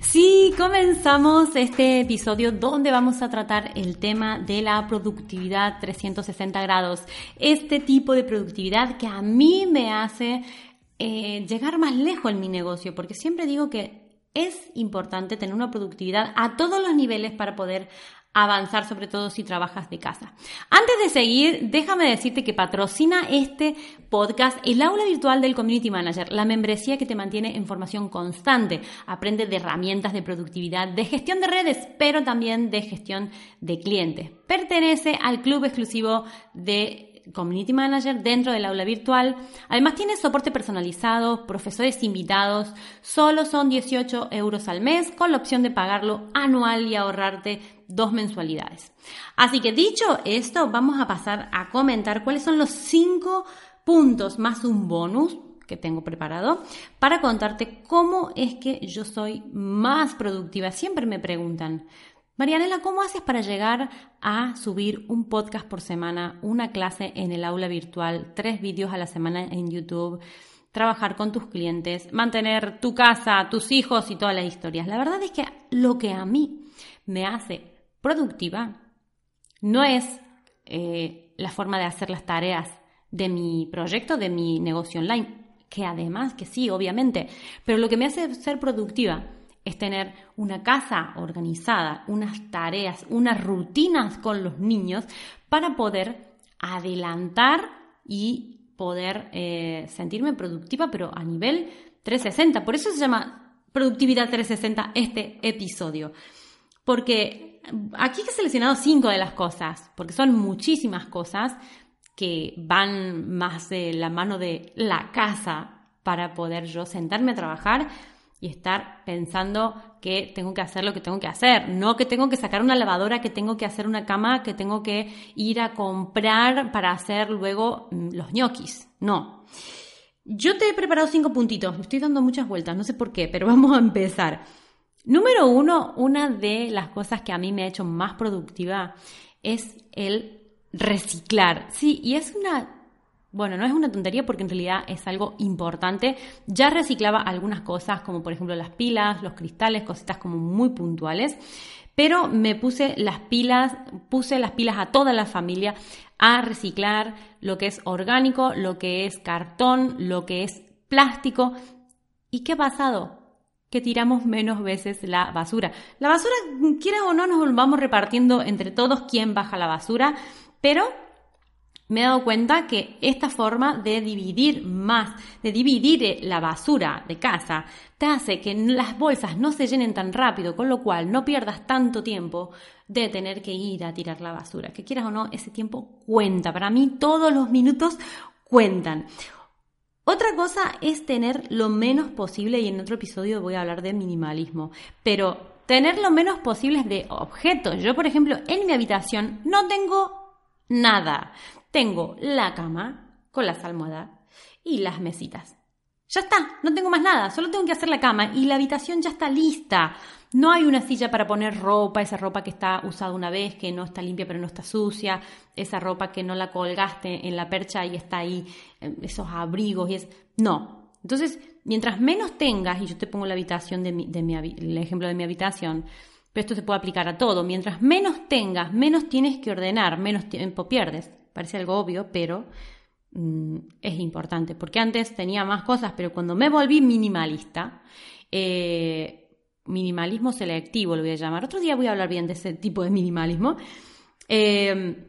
Sí, comenzamos este episodio donde vamos a tratar el tema de la productividad 360 grados. Este tipo de productividad que a mí me hace eh, llegar más lejos en mi negocio, porque siempre digo que es importante tener una productividad a todos los niveles para poder avanzar, sobre todo si trabajas de casa. Antes de seguir, déjame decirte que patrocina este podcast el aula virtual del Community Manager, la membresía que te mantiene en formación constante. Aprende de herramientas de productividad, de gestión de redes, pero también de gestión de clientes. Pertenece al club exclusivo de Community Manager dentro del aula virtual. Además tiene soporte personalizado, profesores invitados, solo son 18 euros al mes con la opción de pagarlo anual y ahorrarte dos mensualidades. Así que dicho esto, vamos a pasar a comentar cuáles son los cinco puntos más un bonus que tengo preparado para contarte cómo es que yo soy más productiva. Siempre me preguntan, Marianela, ¿cómo haces para llegar a subir un podcast por semana, una clase en el aula virtual, tres vídeos a la semana en YouTube, trabajar con tus clientes, mantener tu casa, tus hijos y todas las historias? La verdad es que lo que a mí me hace productiva no es eh, la forma de hacer las tareas de mi proyecto, de mi negocio online, que además que sí, obviamente, pero lo que me hace ser productiva es tener una casa organizada, unas tareas, unas rutinas con los niños para poder adelantar y poder eh, sentirme productiva, pero a nivel 360. Por eso se llama Productividad 360 este episodio. Porque aquí he seleccionado cinco de las cosas, porque son muchísimas cosas que van más de la mano de la casa para poder yo sentarme a trabajar y estar pensando que tengo que hacer lo que tengo que hacer, no que tengo que sacar una lavadora, que tengo que hacer una cama, que tengo que ir a comprar para hacer luego mm, los ñoquis. No. Yo te he preparado cinco puntitos, me estoy dando muchas vueltas, no sé por qué, pero vamos a empezar. Número uno, una de las cosas que a mí me ha hecho más productiva es el reciclar. Sí, y es una bueno, no es una tontería porque en realidad es algo importante. Ya reciclaba algunas cosas, como por ejemplo las pilas, los cristales, cositas como muy puntuales. Pero me puse las pilas, puse las pilas a toda la familia a reciclar lo que es orgánico, lo que es cartón, lo que es plástico. ¿Y qué ha pasado? Que tiramos menos veces la basura. La basura, quiera o no, nos vamos repartiendo entre todos quién baja la basura, pero me he dado cuenta que esta forma de dividir más, de dividir eh, la basura de casa, te hace que las bolsas no se llenen tan rápido, con lo cual no pierdas tanto tiempo de tener que ir a tirar la basura. Que quieras o no, ese tiempo cuenta. Para mí todos los minutos cuentan. Otra cosa es tener lo menos posible, y en otro episodio voy a hablar de minimalismo, pero tener lo menos posible de objetos. Yo, por ejemplo, en mi habitación no tengo nada. Tengo la cama con las almohadas y las mesitas. Ya está, no tengo más nada, solo tengo que hacer la cama y la habitación ya está lista. No hay una silla para poner ropa, esa ropa que está usada una vez, que no está limpia pero no está sucia, esa ropa que no la colgaste en la percha y está ahí, eh, esos abrigos y es... No. Entonces, mientras menos tengas, y yo te pongo la habitación de mi, de mi, el ejemplo de mi habitación, pero esto se puede aplicar a todo, mientras menos tengas, menos tienes que ordenar, menos tiempo pierdes. Parece algo obvio, pero mm, es importante, porque antes tenía más cosas, pero cuando me volví minimalista, eh, minimalismo selectivo lo voy a llamar, otro día voy a hablar bien de ese tipo de minimalismo, eh,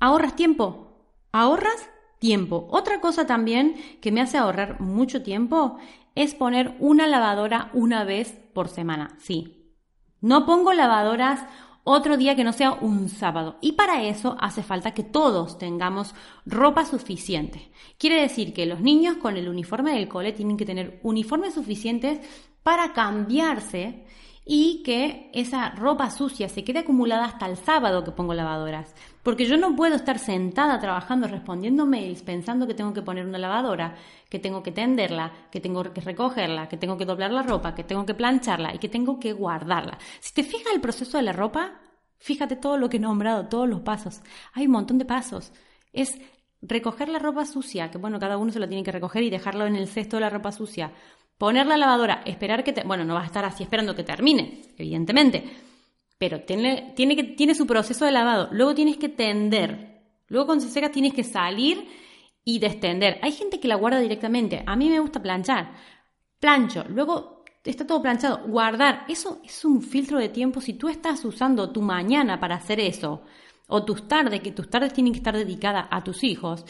ahorras tiempo, ahorras tiempo. Otra cosa también que me hace ahorrar mucho tiempo es poner una lavadora una vez por semana. Sí. No pongo lavadoras otro día que no sea un sábado. Y para eso hace falta que todos tengamos ropa suficiente. Quiere decir que los niños con el uniforme del cole tienen que tener uniformes suficientes para cambiarse y que esa ropa sucia se quede acumulada hasta el sábado que pongo lavadoras. Porque yo no puedo estar sentada trabajando, respondiendo mails, pensando que tengo que poner una lavadora, que tengo que tenderla, que tengo que recogerla, que tengo que doblar la ropa, que tengo que plancharla y que tengo que guardarla. Si te fijas el proceso de la ropa, fíjate todo lo que he nombrado, todos los pasos. Hay un montón de pasos. Es recoger la ropa sucia, que bueno, cada uno se lo tiene que recoger y dejarlo en el cesto de la ropa sucia poner la lavadora, esperar que te, bueno, no vas a estar así esperando que termine, evidentemente, pero tiene, tiene, que, tiene su proceso de lavado, luego tienes que tender, luego cuando se seca tienes que salir y destender. Hay gente que la guarda directamente, a mí me gusta planchar, plancho, luego está todo planchado, guardar, eso es un filtro de tiempo. Si tú estás usando tu mañana para hacer eso, o tus tardes, que tus tardes tienen que estar dedicadas a tus hijos,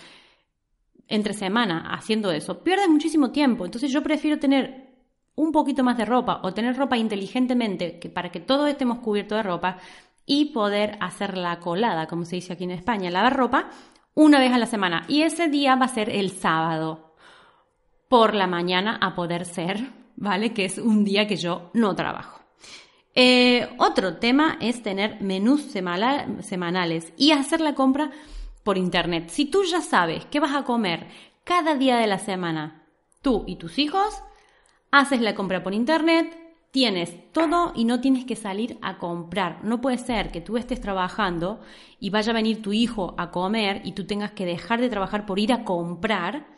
entre semana haciendo eso, pierdes muchísimo tiempo. Entonces yo prefiero tener un poquito más de ropa o tener ropa inteligentemente que para que todos estemos cubiertos de ropa y poder hacer la colada, como se dice aquí en España, lavar ropa una vez a la semana. Y ese día va a ser el sábado por la mañana a poder ser, ¿vale? Que es un día que yo no trabajo. Eh, otro tema es tener menús semanales y hacer la compra por internet. Si tú ya sabes qué vas a comer cada día de la semana, tú y tus hijos, haces la compra por internet, tienes todo y no tienes que salir a comprar. No puede ser que tú estés trabajando y vaya a venir tu hijo a comer y tú tengas que dejar de trabajar por ir a comprar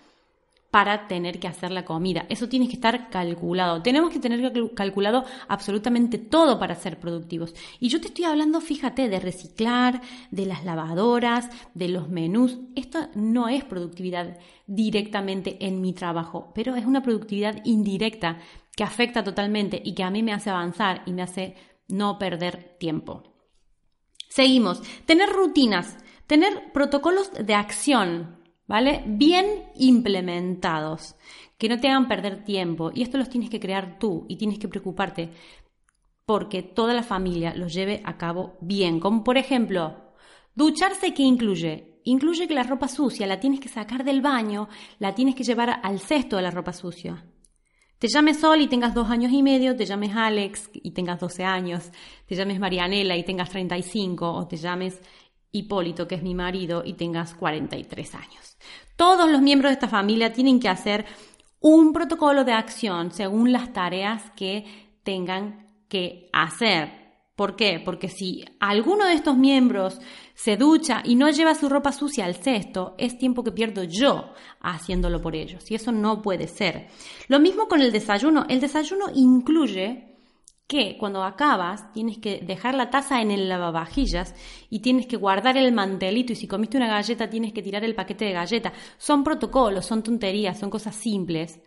para tener que hacer la comida. Eso tiene que estar calculado. Tenemos que tener calculado absolutamente todo para ser productivos. Y yo te estoy hablando, fíjate, de reciclar, de las lavadoras, de los menús. Esto no es productividad directamente en mi trabajo, pero es una productividad indirecta que afecta totalmente y que a mí me hace avanzar y me hace no perder tiempo. Seguimos. Tener rutinas, tener protocolos de acción ¿vale? Bien implementados, que no te hagan perder tiempo. Y esto los tienes que crear tú y tienes que preocuparte porque toda la familia los lleve a cabo bien. Como por ejemplo, ducharse, ¿qué incluye? Incluye que la ropa sucia la tienes que sacar del baño, la tienes que llevar al cesto de la ropa sucia. Te llames Sol y tengas dos años y medio, te llames Alex y tengas 12 años, te llames Marianela y tengas 35, o te llames Hipólito, que es mi marido, y tengas 43 años. Todos los miembros de esta familia tienen que hacer un protocolo de acción según las tareas que tengan que hacer. ¿Por qué? Porque si alguno de estos miembros se ducha y no lleva su ropa sucia al cesto, es tiempo que pierdo yo haciéndolo por ellos. Y eso no puede ser. Lo mismo con el desayuno. El desayuno incluye que cuando acabas tienes que dejar la taza en el lavavajillas y tienes que guardar el mantelito y si comiste una galleta tienes que tirar el paquete de galleta. Son protocolos, son tonterías, son cosas simples,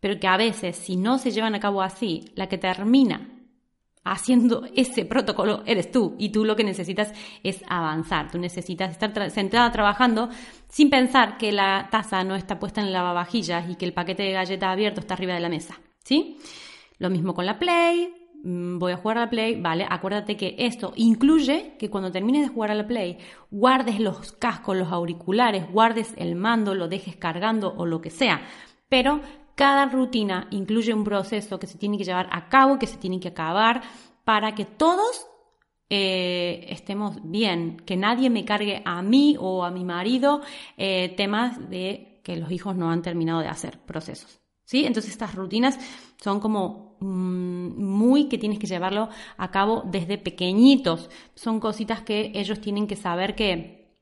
pero que a veces si no se llevan a cabo así, la que termina haciendo ese protocolo eres tú y tú lo que necesitas es avanzar. Tú necesitas estar sentada trabajando sin pensar que la taza no está puesta en el lavavajillas y que el paquete de galleta abierto está arriba de la mesa. ¿Sí? Lo mismo con la Play, voy a jugar a la Play, vale, acuérdate que esto incluye que cuando termines de jugar a la Play, guardes los cascos, los auriculares, guardes el mando, lo dejes cargando o lo que sea. Pero cada rutina incluye un proceso que se tiene que llevar a cabo, que se tiene que acabar, para que todos eh, estemos bien, que nadie me cargue a mí o a mi marido eh, temas de que los hijos no han terminado de hacer procesos. ¿Sí? Entonces estas rutinas son como mm, que tienes que llevarlo a cabo desde pequeñitos. Son cositas que ellos tienen que saber que,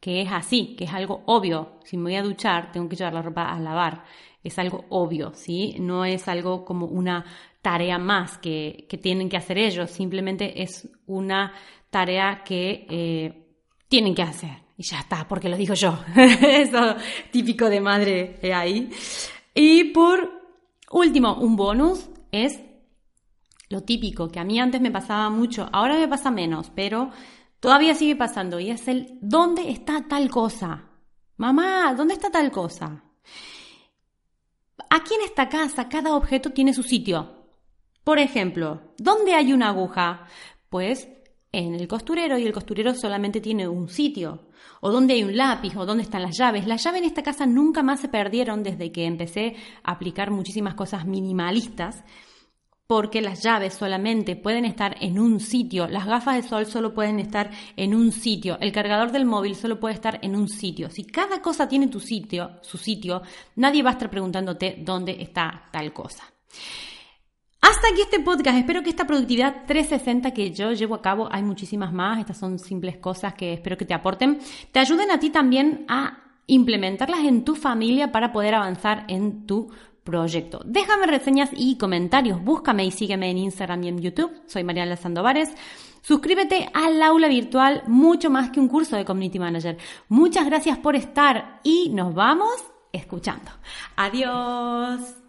que es así, que es algo obvio. Si me voy a duchar, tengo que llevar la ropa a lavar. Es algo obvio, ¿sí? No es algo como una tarea más que, que tienen que hacer ellos. Simplemente es una tarea que eh, tienen que hacer. Y ya está, porque lo digo yo. Eso típico de madre ahí. Y por último, un bonus es lo típico, que a mí antes me pasaba mucho, ahora me pasa menos, pero todavía sigue pasando, y es el ¿dónde está tal cosa? Mamá, ¿dónde está tal cosa? Aquí en esta casa cada objeto tiene su sitio. Por ejemplo, ¿dónde hay una aguja? Pues en el costurero y el costurero solamente tiene un sitio. O dónde hay un lápiz, o dónde están las llaves. Las llaves en esta casa nunca más se perdieron desde que empecé a aplicar muchísimas cosas minimalistas porque las llaves solamente pueden estar en un sitio, las gafas de sol solo pueden estar en un sitio, el cargador del móvil solo puede estar en un sitio. Si cada cosa tiene sitio, su sitio, nadie va a estar preguntándote dónde está tal cosa. Hasta aquí este podcast. Espero que esta productividad 360 que yo llevo a cabo, hay muchísimas más, estas son simples cosas que espero que te aporten, te ayuden a ti también a implementarlas en tu familia para poder avanzar en tu proyecto. Déjame reseñas y comentarios. Búscame y sígueme en Instagram y en YouTube. Soy Mariana Sandovares. Suscríbete al aula virtual, mucho más que un curso de Community Manager. Muchas gracias por estar y nos vamos escuchando. Adiós.